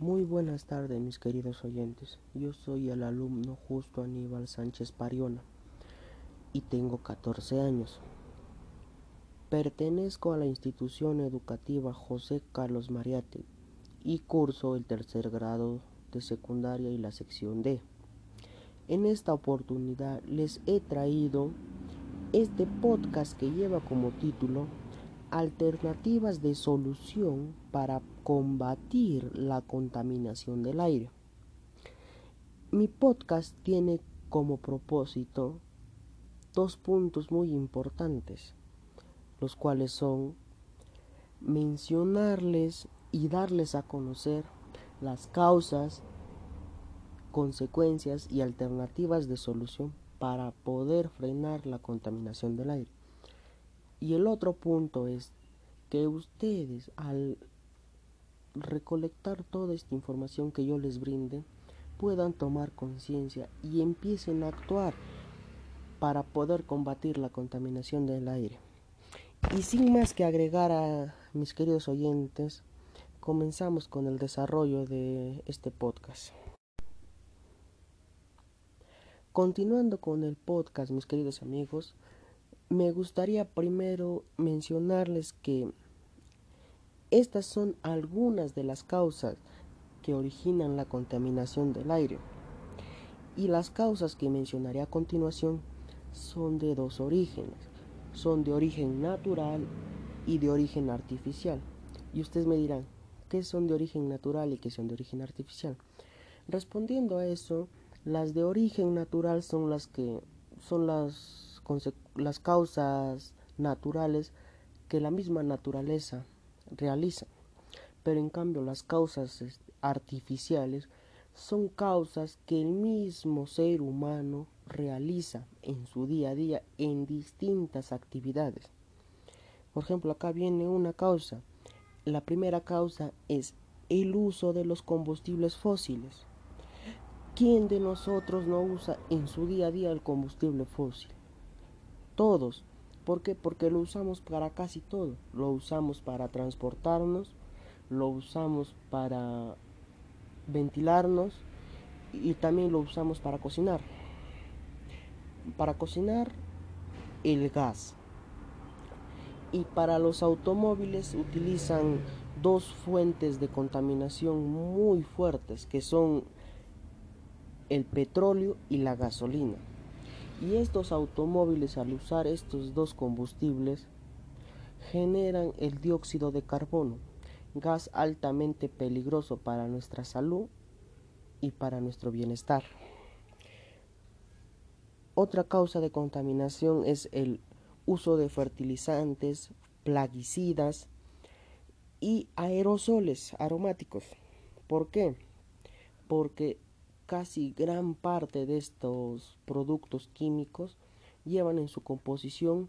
Muy buenas tardes mis queridos oyentes. Yo soy el alumno Justo Aníbal Sánchez Pariona y tengo 14 años. Pertenezco a la institución educativa José Carlos Mariate y curso el tercer grado de secundaria y la sección D. En esta oportunidad les he traído este podcast que lleva como título Alternativas de solución para combatir la contaminación del aire. Mi podcast tiene como propósito dos puntos muy importantes, los cuales son mencionarles y darles a conocer las causas, consecuencias y alternativas de solución para poder frenar la contaminación del aire. Y el otro punto es que ustedes al recolectar toda esta información que yo les brinde puedan tomar conciencia y empiecen a actuar para poder combatir la contaminación del aire. Y sin más que agregar a mis queridos oyentes, comenzamos con el desarrollo de este podcast. Continuando con el podcast, mis queridos amigos, me gustaría primero mencionarles que estas son algunas de las causas que originan la contaminación del aire. Y las causas que mencionaré a continuación son de dos orígenes. Son de origen natural y de origen artificial. Y ustedes me dirán, ¿qué son de origen natural y qué son de origen artificial? Respondiendo a eso, las de origen natural son las que son las las causas naturales que la misma naturaleza realiza. Pero en cambio las causas artificiales son causas que el mismo ser humano realiza en su día a día en distintas actividades. Por ejemplo, acá viene una causa. La primera causa es el uso de los combustibles fósiles. ¿Quién de nosotros no usa en su día a día el combustible fósil? Todos. ¿Por qué? Porque lo usamos para casi todo. Lo usamos para transportarnos, lo usamos para ventilarnos y también lo usamos para cocinar. Para cocinar el gas. Y para los automóviles utilizan dos fuentes de contaminación muy fuertes que son el petróleo y la gasolina. Y estos automóviles al usar estos dos combustibles generan el dióxido de carbono, gas altamente peligroso para nuestra salud y para nuestro bienestar. Otra causa de contaminación es el uso de fertilizantes, plaguicidas y aerosoles aromáticos. ¿Por qué? Porque casi gran parte de estos productos químicos llevan en su composición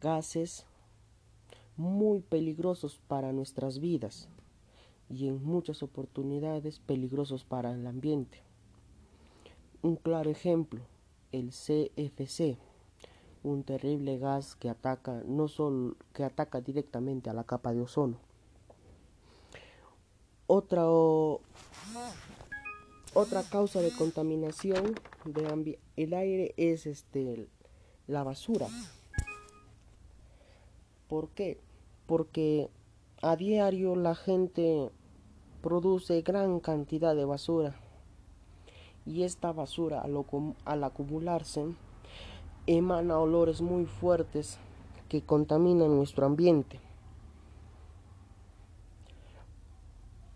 gases muy peligrosos para nuestras vidas y en muchas oportunidades peligrosos para el ambiente. Un claro ejemplo, el CFC, un terrible gas que ataca no solo que ataca directamente a la capa de ozono. Otra otra causa de contaminación del aire es este, la basura. ¿Por qué? Porque a diario la gente produce gran cantidad de basura y esta basura al, al acumularse emana olores muy fuertes que contaminan nuestro ambiente.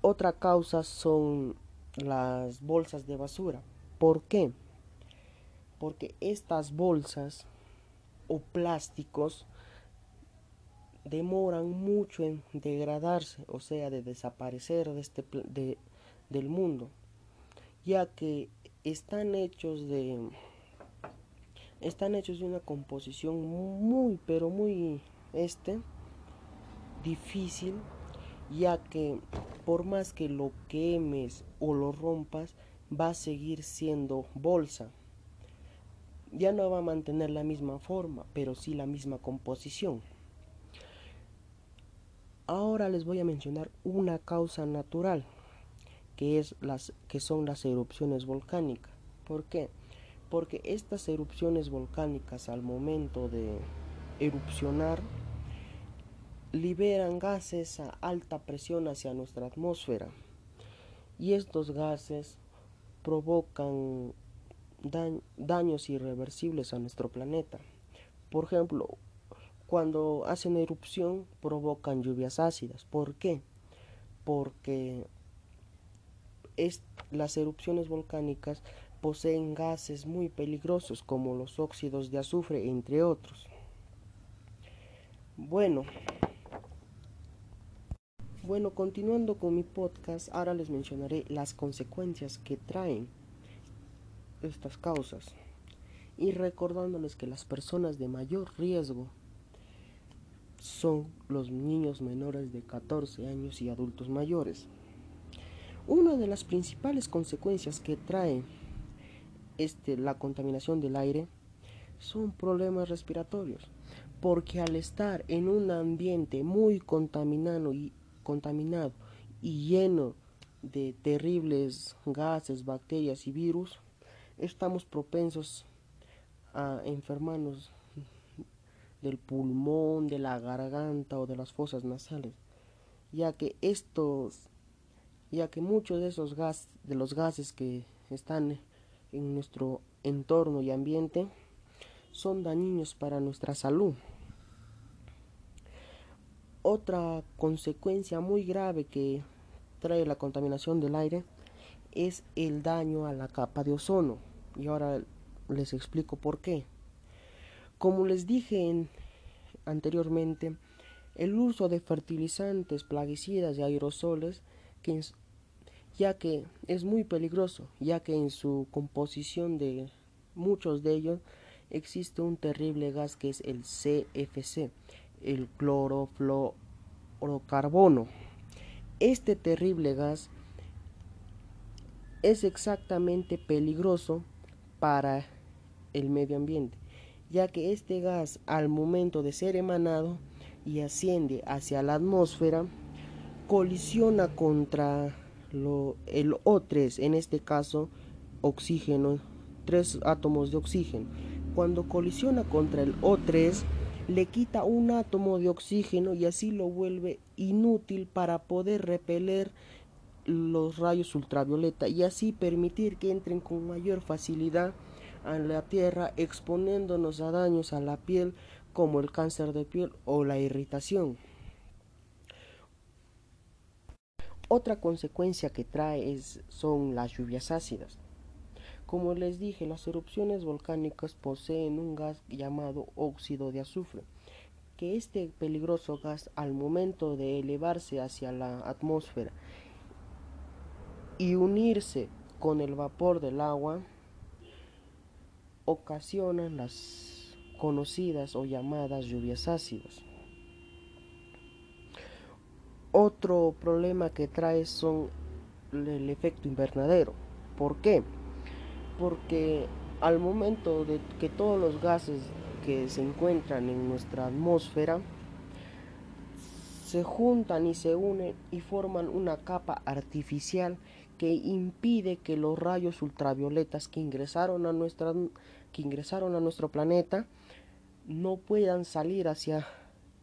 Otra causa son las bolsas de basura. ¿Por qué? Porque estas bolsas o plásticos demoran mucho en degradarse, o sea, de desaparecer de este de, del mundo, ya que están hechos de están hechos de una composición muy pero muy este difícil ya que por más que lo quemes o lo rompas, va a seguir siendo bolsa. Ya no va a mantener la misma forma, pero sí la misma composición. Ahora les voy a mencionar una causa natural, que, es las, que son las erupciones volcánicas. ¿Por qué? Porque estas erupciones volcánicas al momento de erupcionar liberan gases a alta presión hacia nuestra atmósfera y estos gases provocan daños irreversibles a nuestro planeta. Por ejemplo, cuando hacen erupción provocan lluvias ácidas. ¿Por qué? Porque las erupciones volcánicas poseen gases muy peligrosos como los óxidos de azufre, entre otros. Bueno, bueno, continuando con mi podcast, ahora les mencionaré las consecuencias que traen estas causas y recordándoles que las personas de mayor riesgo son los niños menores de 14 años y adultos mayores. Una de las principales consecuencias que trae este, la contaminación del aire son problemas respiratorios, porque al estar en un ambiente muy contaminado y contaminado y lleno de terribles gases, bacterias y virus, estamos propensos a enfermarnos del pulmón, de la garganta o de las fosas nasales, ya que estos, ya que muchos de esos de los gases que están en nuestro entorno y ambiente son dañinos para nuestra salud. Otra consecuencia muy grave que trae la contaminación del aire es el daño a la capa de ozono. Y ahora les explico por qué. Como les dije anteriormente, el uso de fertilizantes, plaguicidas y aerosoles, ya que es muy peligroso, ya que en su composición de muchos de ellos existe un terrible gas que es el CFC, el clorofluorocarbono. Este terrible gas es exactamente peligroso para el medio ambiente, ya que este gas al momento de ser emanado y asciende hacia la atmósfera, colisiona contra el O3, en este caso oxígeno, tres átomos de oxígeno. Cuando colisiona contra el O3, le quita un átomo de oxígeno y así lo vuelve inútil para poder repeler los rayos ultravioleta y así permitir que entren con mayor facilidad a la Tierra exponiéndonos a daños a la piel como el cáncer de piel o la irritación. Otra consecuencia que trae son las lluvias ácidas. Como les dije, las erupciones volcánicas poseen un gas llamado óxido de azufre, que este peligroso gas al momento de elevarse hacia la atmósfera y unirse con el vapor del agua, ocasionan las conocidas o llamadas lluvias ácidas. Otro problema que trae son el efecto invernadero. ¿Por qué? Porque al momento de que todos los gases que se encuentran en nuestra atmósfera se juntan y se unen y forman una capa artificial que impide que los rayos ultravioletas que ingresaron a nuestra que ingresaron a nuestro planeta no puedan salir hacia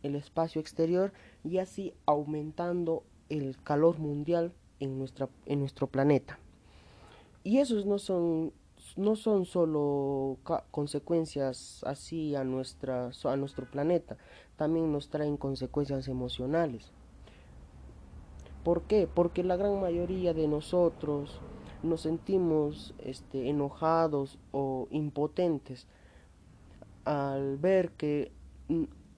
el espacio exterior y así aumentando el calor mundial en nuestra en nuestro planeta. Y esos no son no son solo consecuencias así a, nuestra, a nuestro planeta, también nos traen consecuencias emocionales. ¿Por qué? Porque la gran mayoría de nosotros nos sentimos este, enojados o impotentes al ver que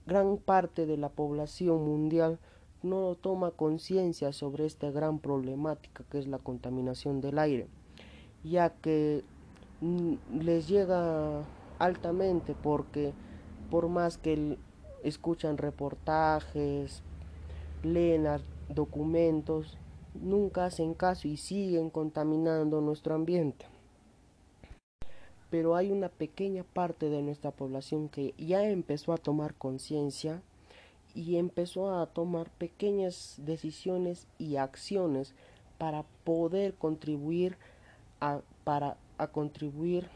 gran parte de la población mundial no toma conciencia sobre esta gran problemática que es la contaminación del aire, ya que les llega altamente porque por más que escuchan reportajes, leen documentos, nunca hacen caso y siguen contaminando nuestro ambiente. Pero hay una pequeña parte de nuestra población que ya empezó a tomar conciencia y empezó a tomar pequeñas decisiones y acciones para poder contribuir a, para, a contribuir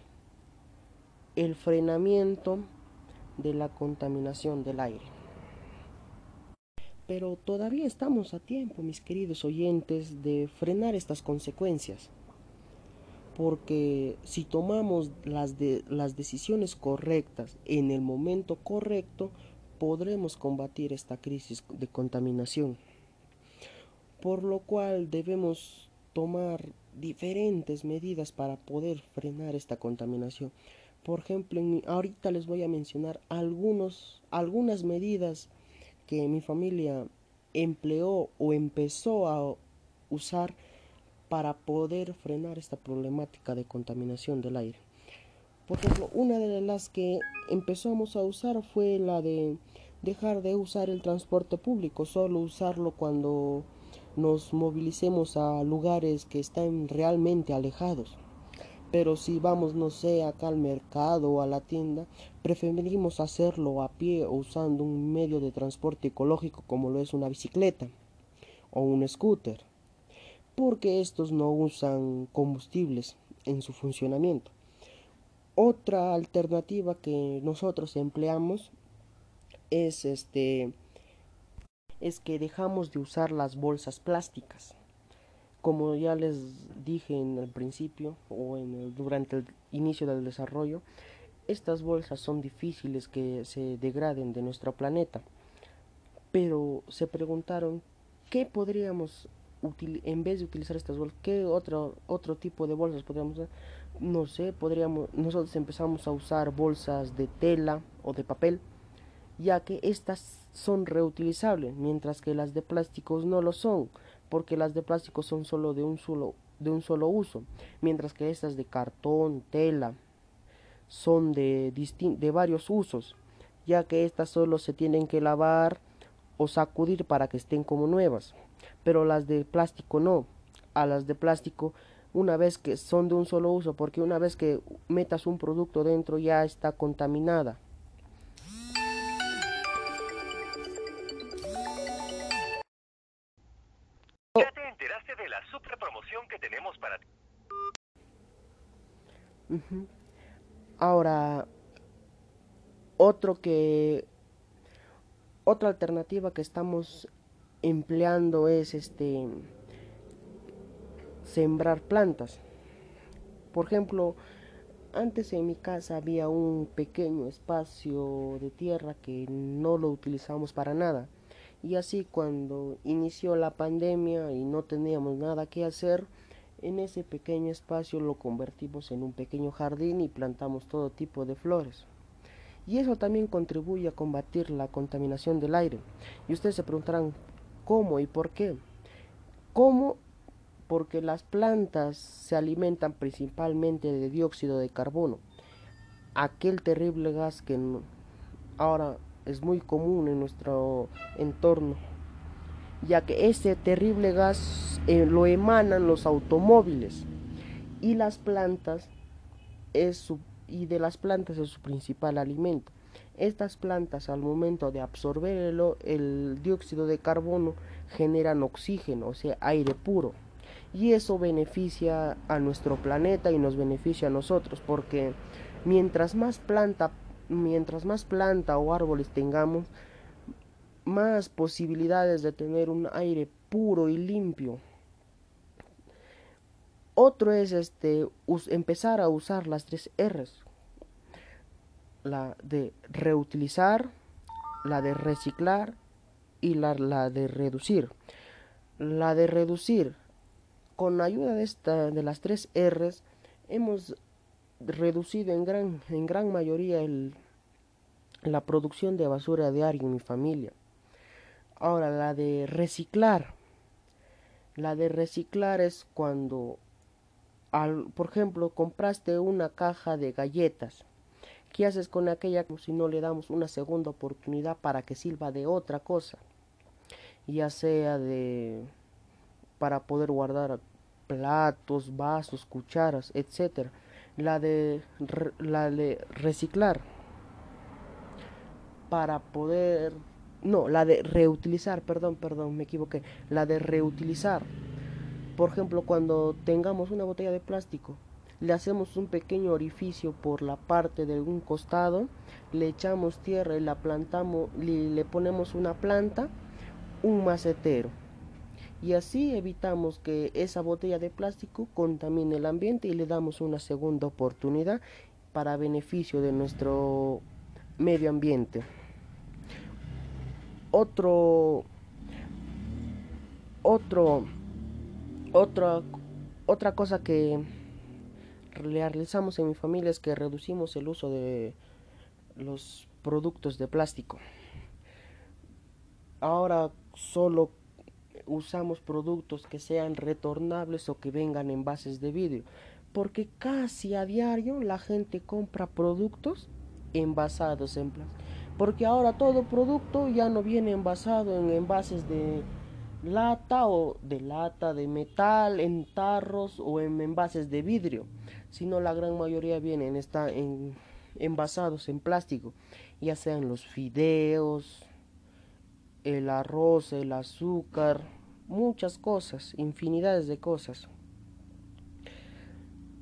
el frenamiento de la contaminación del aire. Pero todavía estamos a tiempo, mis queridos oyentes, de frenar estas consecuencias. Porque si tomamos las, de, las decisiones correctas en el momento correcto, podremos combatir esta crisis de contaminación. Por lo cual debemos tomar diferentes medidas para poder frenar esta contaminación. Por ejemplo, ahorita les voy a mencionar algunos, algunas medidas que mi familia empleó o empezó a usar para poder frenar esta problemática de contaminación del aire. Por ejemplo, una de las que empezamos a usar fue la de dejar de usar el transporte público, solo usarlo cuando nos movilicemos a lugares que están realmente alejados. Pero si vamos, no sé, acá al mercado o a la tienda, preferimos hacerlo a pie o usando un medio de transporte ecológico como lo es una bicicleta o un scooter, porque estos no usan combustibles en su funcionamiento. Otra alternativa que nosotros empleamos es este es que dejamos de usar las bolsas plásticas como ya les dije en el principio o en el, durante el inicio del desarrollo, estas bolsas son difíciles que se degraden de nuestro planeta. Pero se preguntaron qué podríamos en vez de utilizar estas bolsas, qué otro otro tipo de bolsas podríamos usar. No sé, podríamos nosotros empezamos a usar bolsas de tela o de papel, ya que estas son reutilizables, mientras que las de plásticos no lo son porque las de plástico son solo de un solo, de un solo uso, mientras que estas de cartón, tela, son de, de varios usos, ya que estas solo se tienen que lavar o sacudir para que estén como nuevas, pero las de plástico no, a las de plástico una vez que son de un solo uso, porque una vez que metas un producto dentro ya está contaminada Ahora, otro que otra alternativa que estamos empleando es este sembrar plantas. Por ejemplo, antes en mi casa había un pequeño espacio de tierra que no lo utilizamos para nada. Y así cuando inició la pandemia y no teníamos nada que hacer, en ese pequeño espacio lo convertimos en un pequeño jardín y plantamos todo tipo de flores. Y eso también contribuye a combatir la contaminación del aire. Y ustedes se preguntarán, ¿cómo y por qué? ¿Cómo? Porque las plantas se alimentan principalmente de dióxido de carbono, aquel terrible gas que ahora es muy común en nuestro entorno ya que ese terrible gas eh, lo emanan los automóviles y las plantas es y de las plantas es su principal alimento. Estas plantas al momento de absorber el, el dióxido de carbono generan oxígeno, o sea, aire puro. Y eso beneficia a nuestro planeta y nos beneficia a nosotros, porque mientras más planta, mientras más planta o árboles tengamos, más posibilidades de tener un aire puro y limpio. Otro es este empezar a usar las tres R's. La de reutilizar, la de reciclar y la, la de reducir. La de reducir, con ayuda de esta de las tres R's, hemos reducido en gran, en gran mayoría el, la producción de basura diaria en mi familia. Ahora, la de reciclar. La de reciclar es cuando, al, por ejemplo, compraste una caja de galletas. ¿Qué haces con aquella si no le damos una segunda oportunidad para que sirva de otra cosa? Ya sea de para poder guardar platos, vasos, cucharas, etcétera. La de la de reciclar para poder no, la de reutilizar, perdón, perdón, me equivoqué, la de reutilizar por ejemplo, cuando tengamos una botella de plástico, le hacemos un pequeño orificio por la parte de un costado, le echamos tierra y la plantamos, le, le ponemos una planta, un macetero. Y así evitamos que esa botella de plástico contamine el ambiente y le damos una segunda oportunidad para beneficio de nuestro medio ambiente. Otro otro otra otra cosa que realizamos en mi familia es que reducimos el uso de los productos de plástico. Ahora solo usamos productos que sean retornables o que vengan en bases de vidrio, porque casi a diario la gente compra productos envasados en plástico. Porque ahora todo producto ya no viene envasado en envases de lata o de lata de metal, en tarros o en envases de vidrio, sino la gran mayoría vienen está en, envasados en plástico, ya sean los fideos, el arroz, el azúcar, muchas cosas, infinidades de cosas.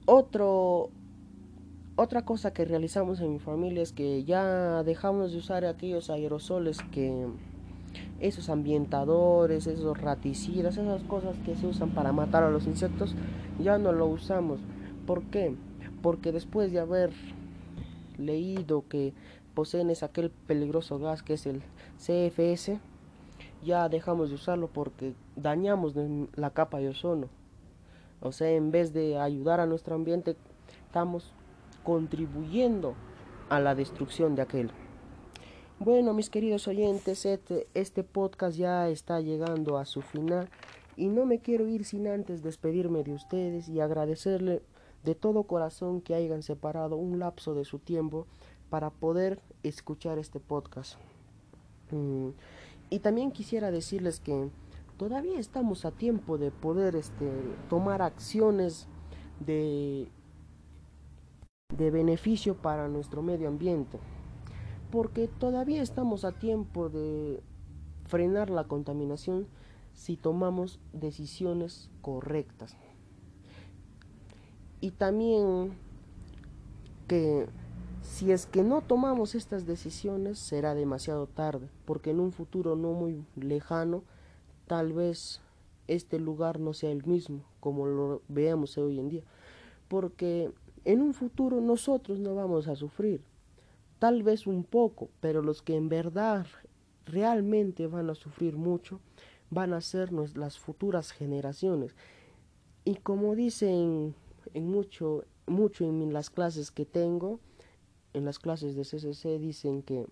Otro, otra cosa que realizamos en mi familia es que ya dejamos de usar aquellos aerosoles que esos ambientadores, esos raticidas, esas cosas que se usan para matar a los insectos, ya no lo usamos. ¿Por qué? Porque después de haber leído que poseen es aquel peligroso gas que es el CFS, ya dejamos de usarlo porque dañamos la capa de ozono. O sea, en vez de ayudar a nuestro ambiente, estamos contribuyendo a la destrucción de aquel. Bueno, mis queridos oyentes, este, este podcast ya está llegando a su final y no me quiero ir sin antes despedirme de ustedes y agradecerle de todo corazón que hayan separado un lapso de su tiempo para poder escuchar este podcast. Mm, y también quisiera decirles que todavía estamos a tiempo de poder este, tomar acciones de, de beneficio para nuestro medio ambiente porque todavía estamos a tiempo de frenar la contaminación si tomamos decisiones correctas. Y también que si es que no tomamos estas decisiones será demasiado tarde, porque en un futuro no muy lejano tal vez este lugar no sea el mismo como lo veamos hoy en día, porque en un futuro nosotros no vamos a sufrir, tal vez un poco, pero los que en verdad realmente van a sufrir mucho van a ser las futuras generaciones. Y como dicen en mucho, mucho en las clases que tengo, en las clases de CCC dicen que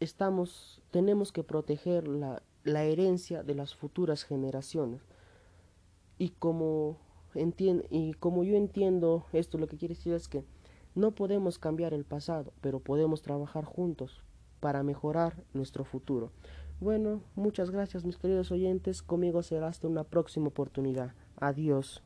estamos, tenemos que proteger la, la herencia de las futuras generaciones. Y como, y como yo entiendo esto, lo que quiere decir es que no podemos cambiar el pasado, pero podemos trabajar juntos para mejorar nuestro futuro. Bueno, muchas gracias mis queridos oyentes, conmigo será hasta una próxima oportunidad. Adiós.